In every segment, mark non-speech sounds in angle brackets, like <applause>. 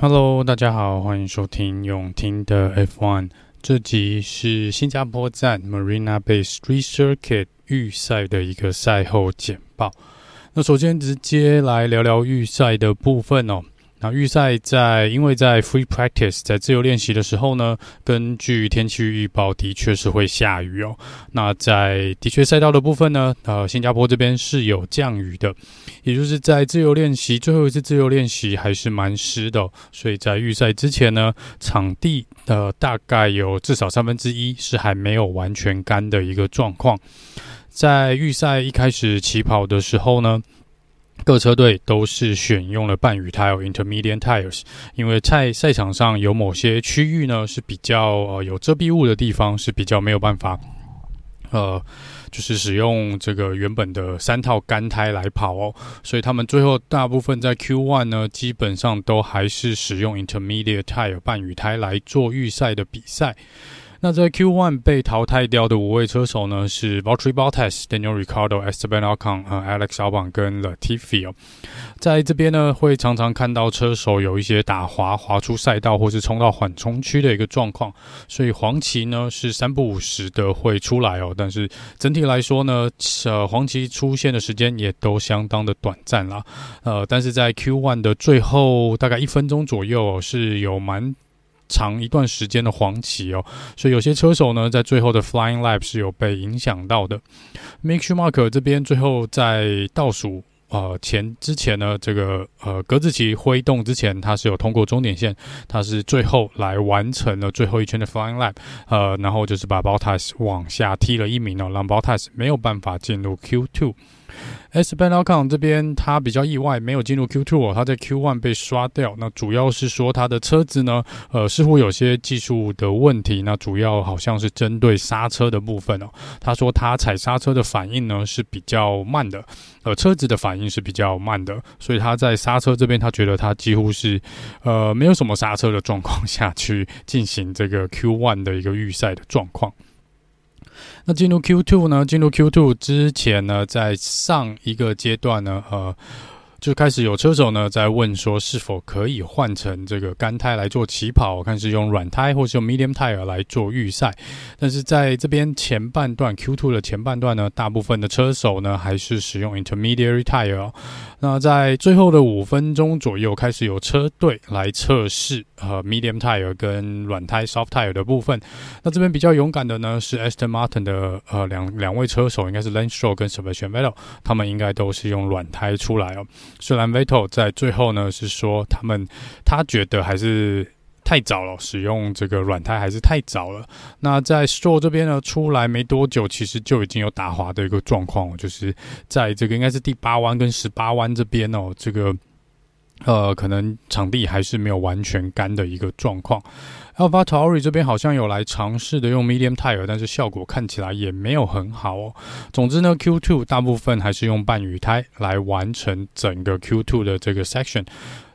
Hello，大家好，欢迎收听永听的 F1。这集是新加坡站 Marina Bay Street Circuit 预赛的一个赛后简报。那首先直接来聊聊预赛的部分哦。那预赛在，因为在 free practice 在自由练习的时候呢，根据天气预报的确是会下雨哦。那在的确赛道的部分呢，呃，新加坡这边是有降雨的，也就是在自由练习最后一次自由练习还是蛮湿的，所以在预赛之前呢，场地的大概有至少三分之一是还没有完全干的一个状况。在预赛一开始起跑的时候呢。各车队都是选用了半雨胎 （intermediate tires），因为在赛场上有某些区域呢是比较呃有遮蔽物的地方，是比较没有办法呃，就是使用这个原本的三套干胎来跑哦，所以他们最后大部分在 Q1 呢，基本上都还是使用 intermediate tire 半雨胎来做预赛的比赛。那在 Q1 被淘汰掉的五位车手呢，是 Valtteri Bottas、Daniel r i c a r d o、Esteban Ocon、呃 Alex Albon 跟 Latifi 哦。在这边呢，会常常看到车手有一些打滑、滑出赛道，或是冲到缓冲区的一个状况。所以黄旗呢是三不五时的会出来哦。但是整体来说呢，呃，黄旗出现的时间也都相当的短暂啦。呃，但是在 Q1 的最后大概一分钟左右，是有蛮。长一段时间的黄旗哦，所以有些车手呢，在最后的 Flying Lap 是有被影响到的。Mick Schumacher 这边最后在倒数呃前之前呢，这个呃格子旗挥动之前，他是有通过终点线，他是最后来完成了最后一圈的 Flying Lap，呃，然后就是把 Bottas 往下踢了一名哦，让 Bottas 没有办法进入 Q2。S Ben Alcon 这边他比较意外，没有进入 Q2 哦，他在 Q1 被刷掉。那主要是说他的车子呢，呃，似乎有些技术的问题。那主要好像是针对刹车的部分哦。他说他踩刹车的反应呢是比较慢的，呃，车子的反应是比较慢的，所以他在刹车这边他觉得他几乎是呃没有什么刹车的状况下去进行这个 Q1 的一个预赛的状况。那进入 Q2 呢？进入 Q2 之前呢，在上一个阶段呢，呃。就开始有车手呢在问说，是否可以换成这个干胎来做起跑？我看是用软胎或是用 medium tire 来做预赛。但是在这边前半段 Q2 的前半段呢，大部分的车手呢还是使用 intermediate tire。那在最后的五分钟左右，开始有车队来测试呃 medium tire 跟软胎 soft tire 的部分。那这边比较勇敢的呢是 Aston Martin 的呃两两位车手，应该是 Lance Stroll 跟 Sebastian Vettel，他们应该都是用软胎出来哦。虽然 Vettel 在最后呢是说他们他觉得还是太早了，使用这个软胎还是太早了。那在 Stroll 这边呢出来没多久，其实就已经有打滑的一个状况，就是在这个应该是第八弯跟十八弯这边哦，这个。呃，可能场地还是没有完全干的一个状况。AlphaTauri 这边好像有来尝试的用 medium tire，但是效果看起来也没有很好哦。总之呢，Q2 大部分还是用半雨胎来完成整个 Q2 的这个 section。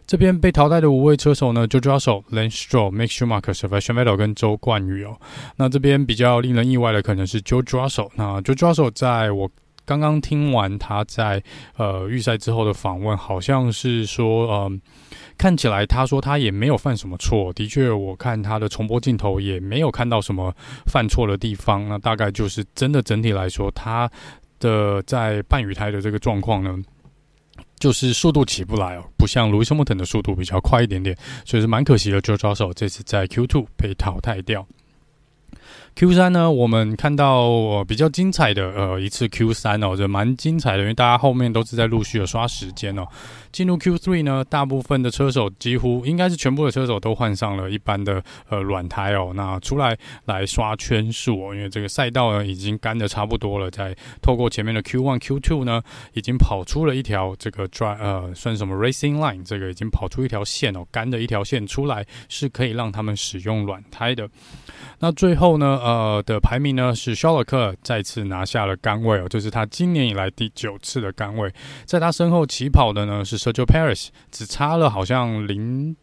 这边被淘汰的五位车手呢，Jojo Russell、Lance Stroll、Mick Schumacher、Sebastian Vettel 跟周冠宇哦。那这边比较令人意外的可能是 Jojo Russell。那 Jojo Russell 在我。刚刚听完他在呃预赛之后的访问，好像是说，嗯、呃，看起来他说他也没有犯什么错。的确，我看他的重播镜头也没有看到什么犯错的地方。那大概就是真的整体来说，他的在半雨胎的这个状况呢，就是速度起不来哦，不像 Lewis Hamilton 的速度比较快一点点，所以是蛮可惜的。就抓手这次在 Q2 被淘汰掉。Q 三呢，我们看到、呃、比较精彩的呃一次 Q 三哦，这蛮精彩的，因为大家后面都是在陆续的刷时间哦。进入 Q three 呢，大部分的车手几乎应该是全部的车手都换上了一般的呃软胎哦，那出来来刷圈数哦，因为这个赛道呢已经干的差不多了，在透过前面的 Q one Q two 呢，已经跑出了一条这个抓呃算什么 racing line，这个已经跑出一条线哦，干的一条线出来是可以让他们使用软胎的。那最后呢，呃的排名呢是肖尔克再次拿下了杆位哦，就是他今年以来第九次的杆位，在他身后起跑的呢是 Sergio Paris，只差了好像零。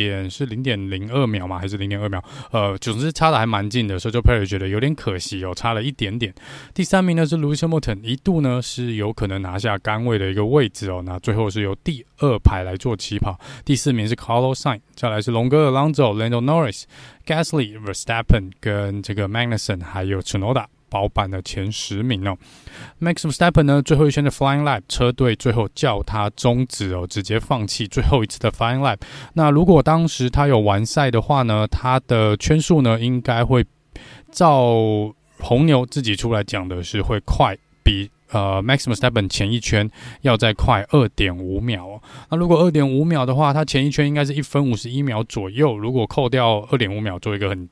点是零点零二秒吗？还是零点二秒？呃，总之差的还蛮近的，所以就 Perez 觉得有点可惜哦，差了一点点。第三名呢是 Lewis Hamilton，一度呢是有可能拿下杆位的一个位置哦，那最后是由第二排来做起跑。第四名是 Carlos Sain，再来是龙哥 Alonso、Lando Norris、Gasly、Verstappen 跟这个 Magnussen 还有 Tsunoda。包办的前十名哦，Max Verstappen 呢，最后一圈的 Flying Lap，车队最后叫他终止哦，直接放弃最后一次的 Flying Lap。那如果当时他有完赛的话呢，他的圈数呢，应该会照红牛自己出来讲的是会快比呃 Max Verstappen 前一圈要再快二点五秒哦。那如果二点五秒的话，他前一圈应该是一分五十一秒左右，如果扣掉二点五秒，做一个很。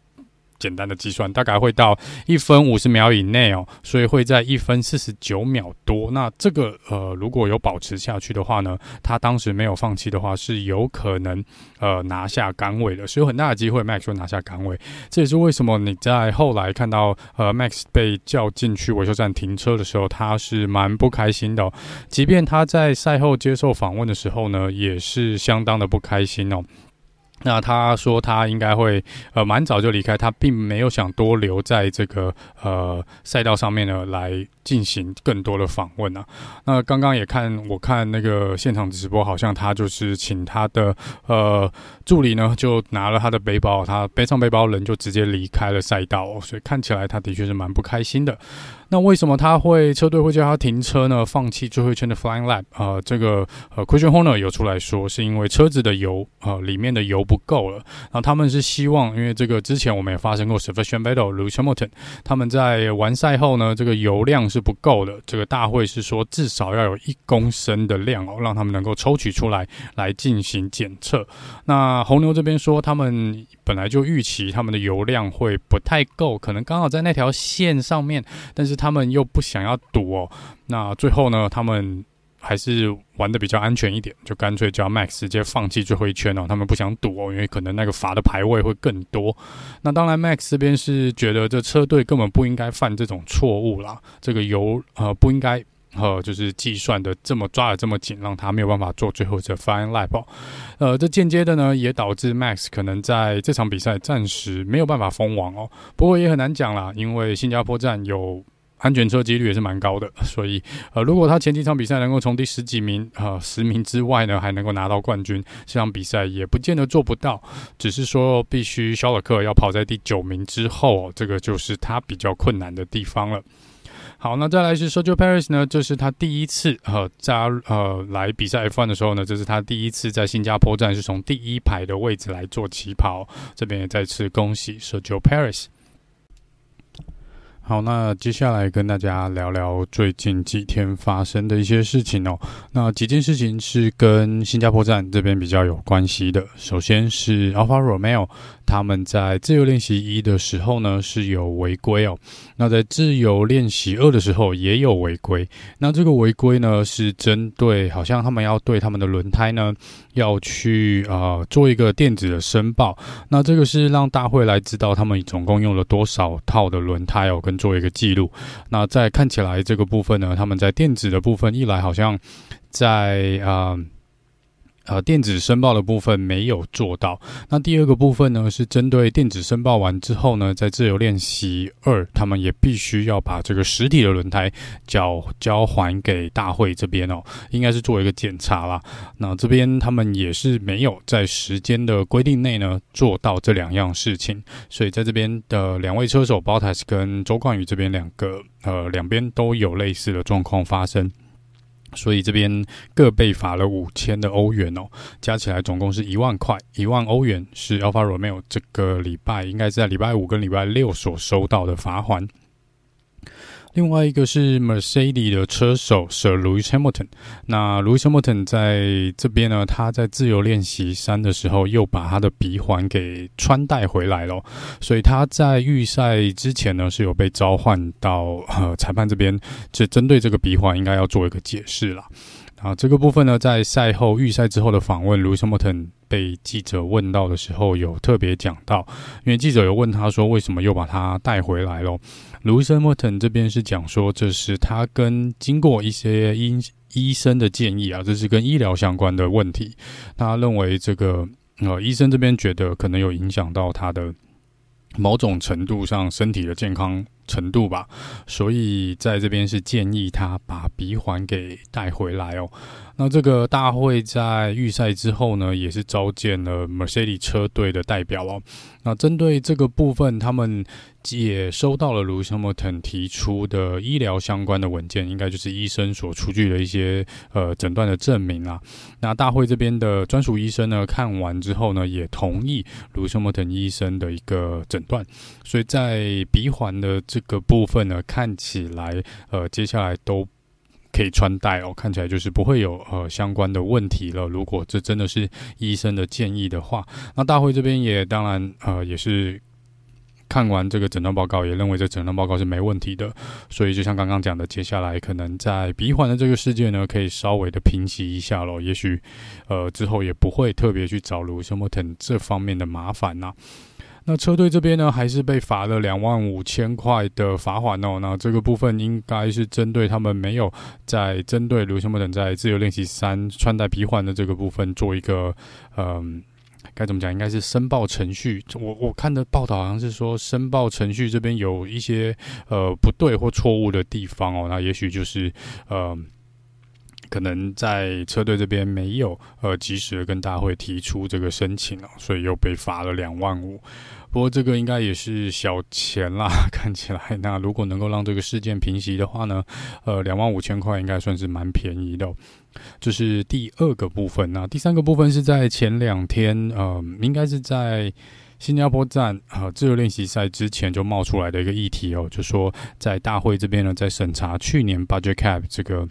简单的计算大概会到一分五十秒以内哦，所以会在一分四十九秒多。那这个呃，如果有保持下去的话呢，他当时没有放弃的话，是有可能呃拿下杆位的，是有很大的机会 Max 会拿下杆位。这也是为什么你在后来看到呃 Max 被叫进去维修站停车的时候，他是蛮不开心的。即便他在赛后接受访问的时候呢，也是相当的不开心哦。那他说他应该会呃蛮早就离开，他并没有想多留在这个呃赛道上面呢来进行更多的访问啊。那刚刚也看我看那个现场直播，好像他就是请他的呃助理呢就拿了他的背包，他背上背包人就直接离开了赛道，所以看起来他的确是蛮不开心的。那为什么他会车队会叫他停车呢？放弃最后一圈的 Flying Lap？呃，这个呃，Christian Horner 有出来说，是因为车子的油呃里面的油不够了。然后他们是希望，因为这个之前我们也发生过 Sebastian Vettel、Lewis Hamilton，他们在完赛后呢，这个油量是不够的。这个大会是说至少要有一公升的量哦，让他们能够抽取出来来进行检测。那红牛这边说，他们本来就预期他们的油量会不太够，可能刚好在那条线上面，但是。他们又不想要赌哦，那最后呢，他们还是玩得比较安全一点，就干脆叫 Max 直接放弃最后一圈哦。他们不想赌哦，因为可能那个罚的排位会更多。那当然，Max 这边是觉得这车队根本不应该犯这种错误啦，这个油呃不应该。呃，就是计算的这么抓的这么紧，让他没有办法做最后这 final lap。呃，这间接的呢，也导致 Max 可能在这场比赛暂时没有办法封王哦。不过也很难讲啦，因为新加坡站有安全车几率也是蛮高的，所以呃，如果他前几场比赛能够从第十几名呃十名之外呢，还能够拿到冠军，这场比赛也不见得做不到，只是说必须肖尔克要跑在第九名之后，这个就是他比较困难的地方了。好，那再来是 Sergio Perez 呢，这是他第一次呃加呃来比赛 F1 的时候呢，这是他第一次在新加坡站是从第一排的位置来做起跑，这边也再次恭喜 Sergio Perez。好，那接下来跟大家聊聊最近几天发生的一些事情哦。那几件事情是跟新加坡站这边比较有关系的。首先是 Alpha Romeo，他们在自由练习一的时候呢是有违规哦。那在自由练习二的时候也有违规。那这个违规呢是针对，好像他们要对他们的轮胎呢要去啊、做一个电子的申报。那这个是让大会来知道他们总共用了多少套的轮胎哦，跟做一个记录，那在看起来这个部分呢，他们在电子的部分一来好像在啊。呃，电子申报的部分没有做到。那第二个部分呢，是针对电子申报完之后呢，在自由练习二，他们也必须要把这个实体的轮胎交交还给大会这边哦，应该是做一个检查啦。那这边他们也是没有在时间的规定内呢做到这两样事情，所以在这边的两位车手 Bottas 跟周冠宇这边两个呃两边都有类似的状况发生。所以这边各被罚了五千的欧元哦，加起来总共是一万块，一万欧元是 Alpha Romeo 这个礼拜应该是在礼拜五跟礼拜六所收到的罚款。另外一个是 Mercedes 的车手 Sir Lewis Hamilton，那 Lewis Hamilton 在这边呢，他在自由练习三的时候又把他的鼻环给穿戴回来了，所以他在预赛之前呢是有被召唤到呃裁判这边，就针对这个鼻环应该要做一个解释了。啊，这个部分呢，在赛后预赛之后的访问，Lewis Hamilton 被记者问到的时候，有特别讲到，因为记者有问他说，为什么又把他带回来了？Lewis Hamilton 这边是讲说，这是他跟经过一些医医生的建议啊，这是跟医疗相关的问题，他认为这个呃医生这边觉得可能有影响到他的某种程度上身体的健康。程度吧，所以在这边是建议他把鼻环给带回来哦。那这个大会在预赛之后呢，也是召见了 Mercedes 车队的代表哦。那针对这个部分，他们也收到了 Lewis Hamilton 提出的医疗相关的文件，应该就是医生所出具的一些呃诊断的证明啊。那大会这边的专属医生呢，看完之后呢，也同意 Lewis Hamilton 医生的一个诊断，所以在鼻环的这个部分呢，看起来呃接下来都。可以穿戴哦，看起来就是不会有呃相关的问题了。如果这真的是医生的建议的话，那大会这边也当然呃也是看完这个诊断报告，也认为这诊断报告是没问题的。所以就像刚刚讲的，接下来可能在鼻环的这个事件呢，可以稍微的平息一下咯。也许呃之后也不会特别去找卢修莫腾这方面的麻烦呐、那车队这边呢，还是被罚了两万五千块的罚款哦。那这个部分应该是针对他们没有在针对卢森伯等在自由练习三穿戴鼻环的这个部分做一个，嗯，该怎么讲？应该是申报程序。我我看的报道好像是说，申报程序这边有一些呃不对或错误的地方哦。那也许就是呃。可能在车队这边没有呃及时的跟大会提出这个申请哦，所以又被罚了两万五。不过这个应该也是小钱啦，<laughs> 看起来。那如果能够让这个事件平息的话呢，呃，两万五千块应该算是蛮便宜的。这是第二个部分。那第三个部分是在前两天，呃，应该是在新加坡站呃自由练习赛之前就冒出来的一个议题哦，就说在大会这边呢，在审查去年 budget cap 这个。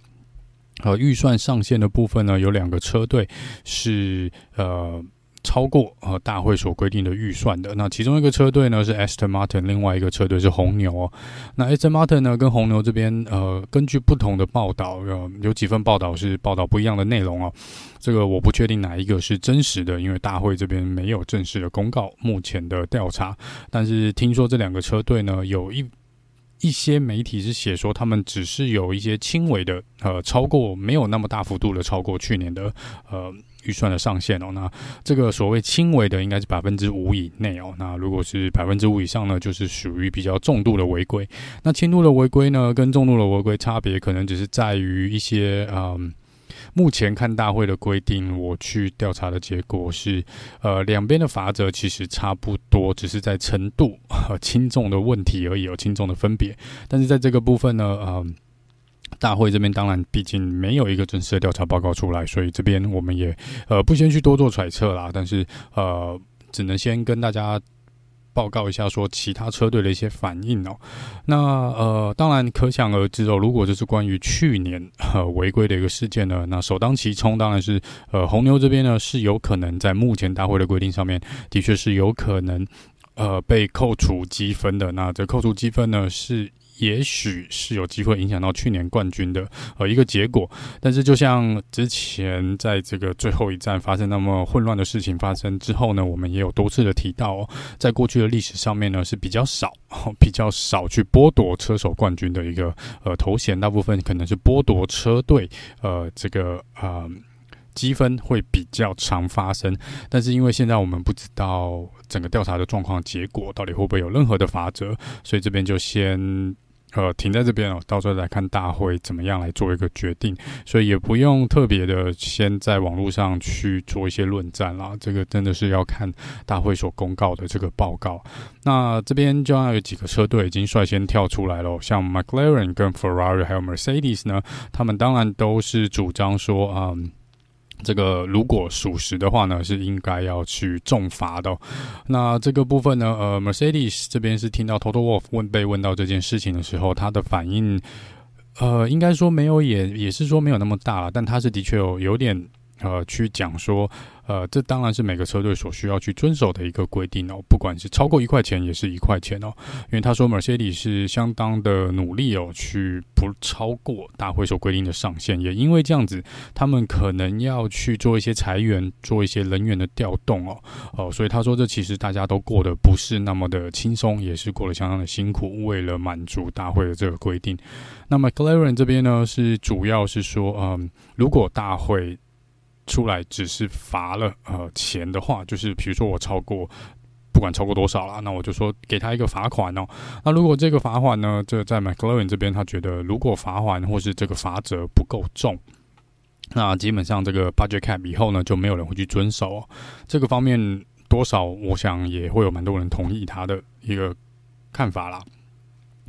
呃，预算上限的部分呢，有两个车队是呃超过呃大会所规定的预算的。那其中一个车队呢是 Aston Martin，另外一个车队是红牛哦。那 Aston Martin 呢跟红牛这边呃，根据不同的报道，呃，有几份报道是报道不一样的内容哦。这个我不确定哪一个是真实的，因为大会这边没有正式的公告目前的调查。但是听说这两个车队呢有一。一些媒体是写说，他们只是有一些轻微的呃超过，没有那么大幅度的超过去年的呃预算的上限哦。那这个所谓轻微的，应该是百分之五以内哦。那如果是百分之五以上呢，就是属于比较重度的违规。那轻度的违规呢，跟重度的违规差别可能只是在于一些嗯。目前看大会的规定，我去调查的结果是，呃，两边的罚则其实差不多，只是在程度和轻重的问题而已，有轻重的分别。但是在这个部分呢，呃，大会这边当然毕竟没有一个正式的调查报告出来，所以这边我们也呃不先去多做揣测啦。但是呃，只能先跟大家。报告一下说其他车队的一些反应哦，那呃当然可想而知哦，如果这是关于去年呃违规的一个事件呢，那首当其冲当然是呃红牛这边呢是有可能在目前大会的规定上面的确是有可能呃被扣除积分的，那这扣除积分呢是。也许是有机会影响到去年冠军的呃一个结果，但是就像之前在这个最后一站发生那么混乱的事情发生之后呢，我们也有多次的提到哦，在过去的历史上面呢是比较少比较少去剥夺车手冠军的一个呃头衔，大部分可能是剥夺车队呃这个呃积分会比较常发生，但是因为现在我们不知道整个调查的状况结果到底会不会有任何的罚则，所以这边就先。呃，停在这边哦，到时候来看大会怎么样来做一个决定，所以也不用特别的先在网络上去做一些论战啦。这个真的是要看大会所公告的这个报告。那这边就要有几个车队已经率先跳出来了，像 McLaren 跟 Ferrari 还有 Mercedes 呢，他们当然都是主张说，嗯。这个如果属实的话呢，是应该要去重罚的。那这个部分呢，呃，Mercedes 这边是听到 Toto Wolff 问被问到这件事情的时候，他的反应，呃，应该说没有也，也也是说没有那么大了，但他是的确有有点。呃，去讲说，呃，这当然是每个车队所需要去遵守的一个规定哦。不管是超过一块钱，也是一块钱哦。因为他说，Mercedes 是相当的努力哦，去不超过大会所规定的上限。也因为这样子，他们可能要去做一些裁员，做一些人员的调动哦。哦、呃，所以他说，这其实大家都过得不是那么的轻松，也是过得相当的辛苦，为了满足大会的这个规定。那么 McLaren 这边呢，是主要是说，嗯、呃，如果大会出来只是罚了呃钱的话，就是比如说我超过，不管超过多少啦，那我就说给他一个罚款哦。那如果这个罚款呢，这在 McLaren 这边他觉得如果罚款或是这个罚则不够重，那基本上这个 budget cap 以后呢就没有人会去遵守哦。这个方面多少我想也会有蛮多人同意他的一个看法啦。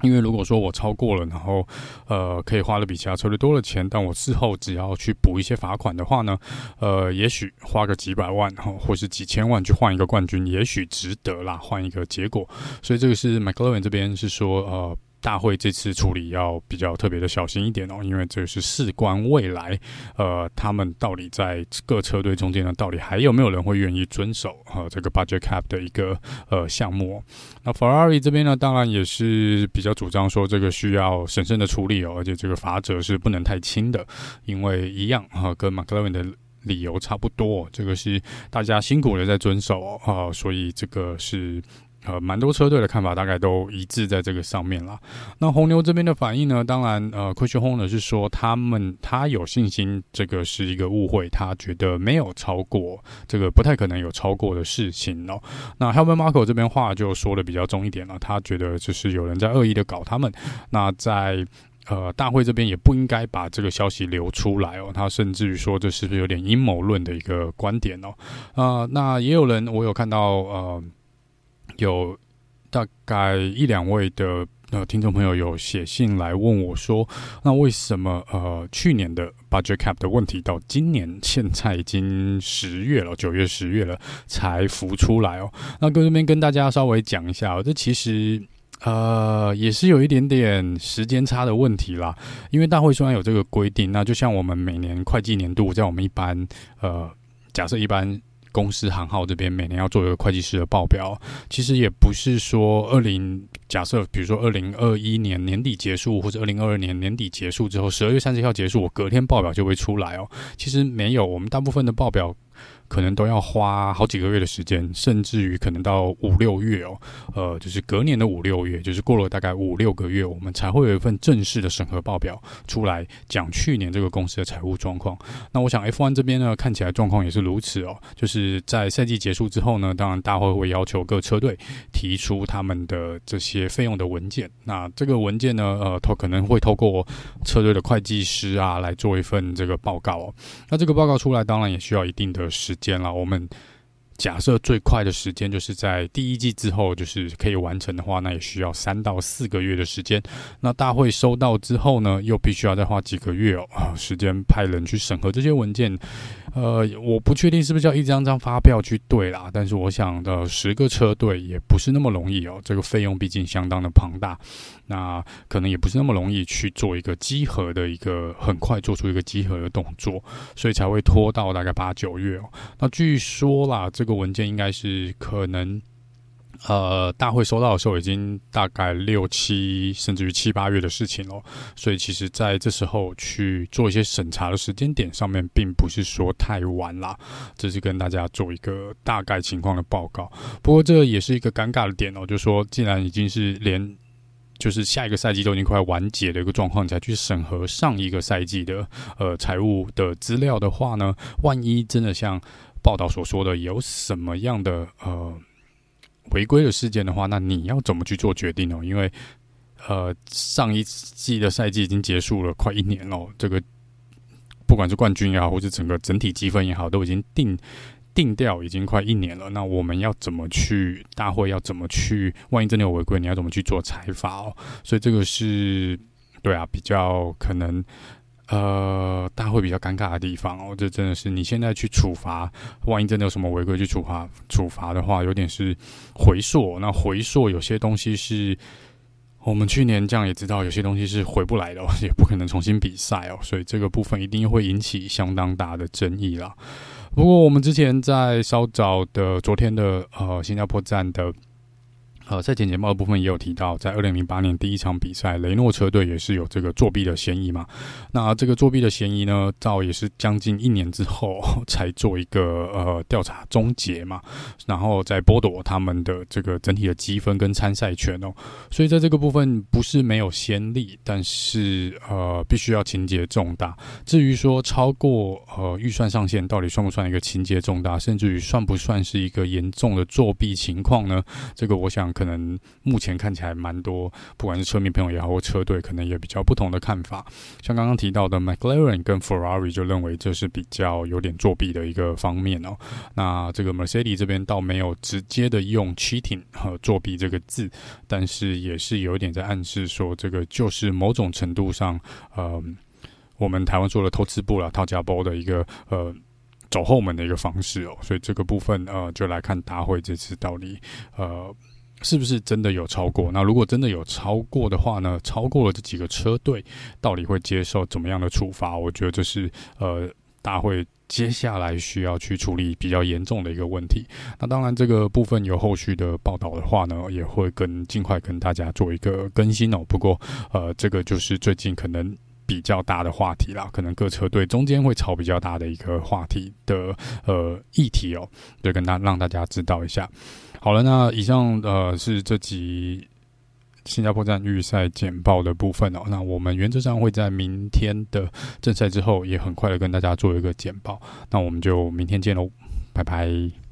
因为如果说我超过了，然后呃可以花的比其他车队多的钱，但我事后只要去补一些罚款的话呢，呃，也许花个几百万哈，或是几千万去换一个冠军，也许值得啦，换一个结果。所以这个是 McLaren 这边是说呃。大会这次处理要比较特别的小心一点哦，因为这是事关未来，呃，他们到底在各车队中间呢，到底还有没有人会愿意遵守呃这个 budget cap 的一个呃项目？那 Ferrari 这边呢，当然也是比较主张说这个需要审慎的处理哦，而且这个罚则是不能太轻的，因为一样哈、跟 McLaren 的理由差不多，这个是大家辛苦的在遵守啊、呃，所以这个是。呃，蛮多车队的看法大概都一致在这个上面啦。那红牛这边的反应呢？当然，呃，Christian Horner 是说他们他有信心，这个是一个误会，他觉得没有超过，这个不太可能有超过的事情哦。那 Helmut Marko 这边话就说的比较重一点了，他觉得就是有人在恶意的搞他们。那在呃大会这边也不应该把这个消息流出来哦。他甚至于说这是不是有点阴谋论的一个观点哦？呃，那也有人我有看到呃。有大概一两位的呃听众朋友有写信来问我说，那为什么呃去年的 budget cap 的问题到今年现在已经十月了，九月十月了才浮出来哦？那跟这边跟大家稍微讲一下哦，这其实呃也是有一点点时间差的问题啦。因为大会虽然有这个规定，那就像我们每年会计年度，在我们一般呃假设一般。公司行号这边每年要做一个会计师的报表，其实也不是说二零假设，比如说二零二一年年底结束，或者二零二二年年底结束之后，十二月三十号结束，我隔天报表就会出来哦。其实没有，我们大部分的报表。可能都要花好几个月的时间，甚至于可能到五六月哦，呃，就是隔年的五六月，就是过了大概五六个月，我们才会有一份正式的审核报表出来，讲去年这个公司的财务状况。那我想 F1 这边呢，看起来状况也是如此哦，就是在赛季结束之后呢，当然大会会要求各车队提出他们的这些费用的文件。那这个文件呢，呃，透可能会透过车队的会计师啊来做一份这个报告哦。那这个报告出来，当然也需要一定的时间了，我们假设最快的时间就是在第一季之后，就是可以完成的话，那也需要三到四个月的时间。那大会收到之后呢，又必须要再花几个月哦，<laughs> 时间派人去审核这些文件。呃，我不确定是不是要一张张发票去对啦，但是我想的十个车队也不是那么容易哦，这个费用毕竟相当的庞大，那可能也不是那么容易去做一个集合的一个很快做出一个集合的动作，所以才会拖到大概八九月哦。那据说啦，这个个文件应该是可能。呃，大会收到的时候已经大概六七甚至于七八月的事情了，所以其实在这时候去做一些审查的时间点上面，并不是说太晚啦。这是跟大家做一个大概情况的报告。不过这也是一个尴尬的点哦，就是说既然已经是连就是下一个赛季都已经快完结的一个状况，才去审核上一个赛季的呃财务的资料的话呢，万一真的像报道所说的有什么样的呃。违规的事件的话，那你要怎么去做决定呢？因为，呃上一季的赛季已经结束了快一年了，这个不管是冠军也好，或者整个整体积分也好，都已经定定调已经快一年了。那我们要怎么去大会要怎么去？万一真的有违规，你要怎么去做裁罚哦？所以这个是对啊，比较可能。呃，大会比较尴尬的地方哦，这真的是你现在去处罚，万一真的有什么违规去处罚处罚的话，有点是回溯。那回溯有些东西是我们去年这样也知道，有些东西是回不来的，也不可能重新比赛哦，所以这个部分一定会引起相当大的争议啦。不过我们之前在稍早的昨天的呃新加坡站的。呃，在前简报的部分也有提到，在二零零八年第一场比赛，雷诺车队也是有这个作弊的嫌疑嘛。那这个作弊的嫌疑呢，到也是将近一年之后 <laughs> 才做一个呃调查终结嘛。然后再剥夺他们的这个整体的积分跟参赛权哦。所以在这个部分不是没有先例，但是呃必须要情节重大。至于说超过呃预算上限，到底算不算一个情节重大，甚至于算不算是一个严重的作弊情况呢？这个我想。可能目前看起来蛮多，不管是车迷朋友也好，或车队，可能也比较不同的看法。像刚刚提到的 McLaren 跟 Ferrari 就认为这是比较有点作弊的一个方面哦。那这个 Mercedes 这边倒没有直接的用 cheating 和作弊这个字，但是也是有一点在暗示说，这个就是某种程度上，呃，我们台湾做的偷吃步了、套家包的一个呃走后门的一个方式哦。所以这个部分呃，就来看大会这次到底呃。是不是真的有超过？那如果真的有超过的话呢？超过了这几个车队，到底会接受怎么样的处罚？我觉得这是呃大会接下来需要去处理比较严重的一个问题。那当然，这个部分有后续的报道的话呢，也会跟尽快跟大家做一个更新哦。不过呃，这个就是最近可能比较大的话题啦，可能各车队中间会吵比较大的一个话题的呃议题哦，就跟大让大家知道一下。好了，那以上呃是这集新加坡站预赛简报的部分哦。那我们原则上会在明天的正赛之后，也很快的跟大家做一个简报。那我们就明天见喽，拜拜。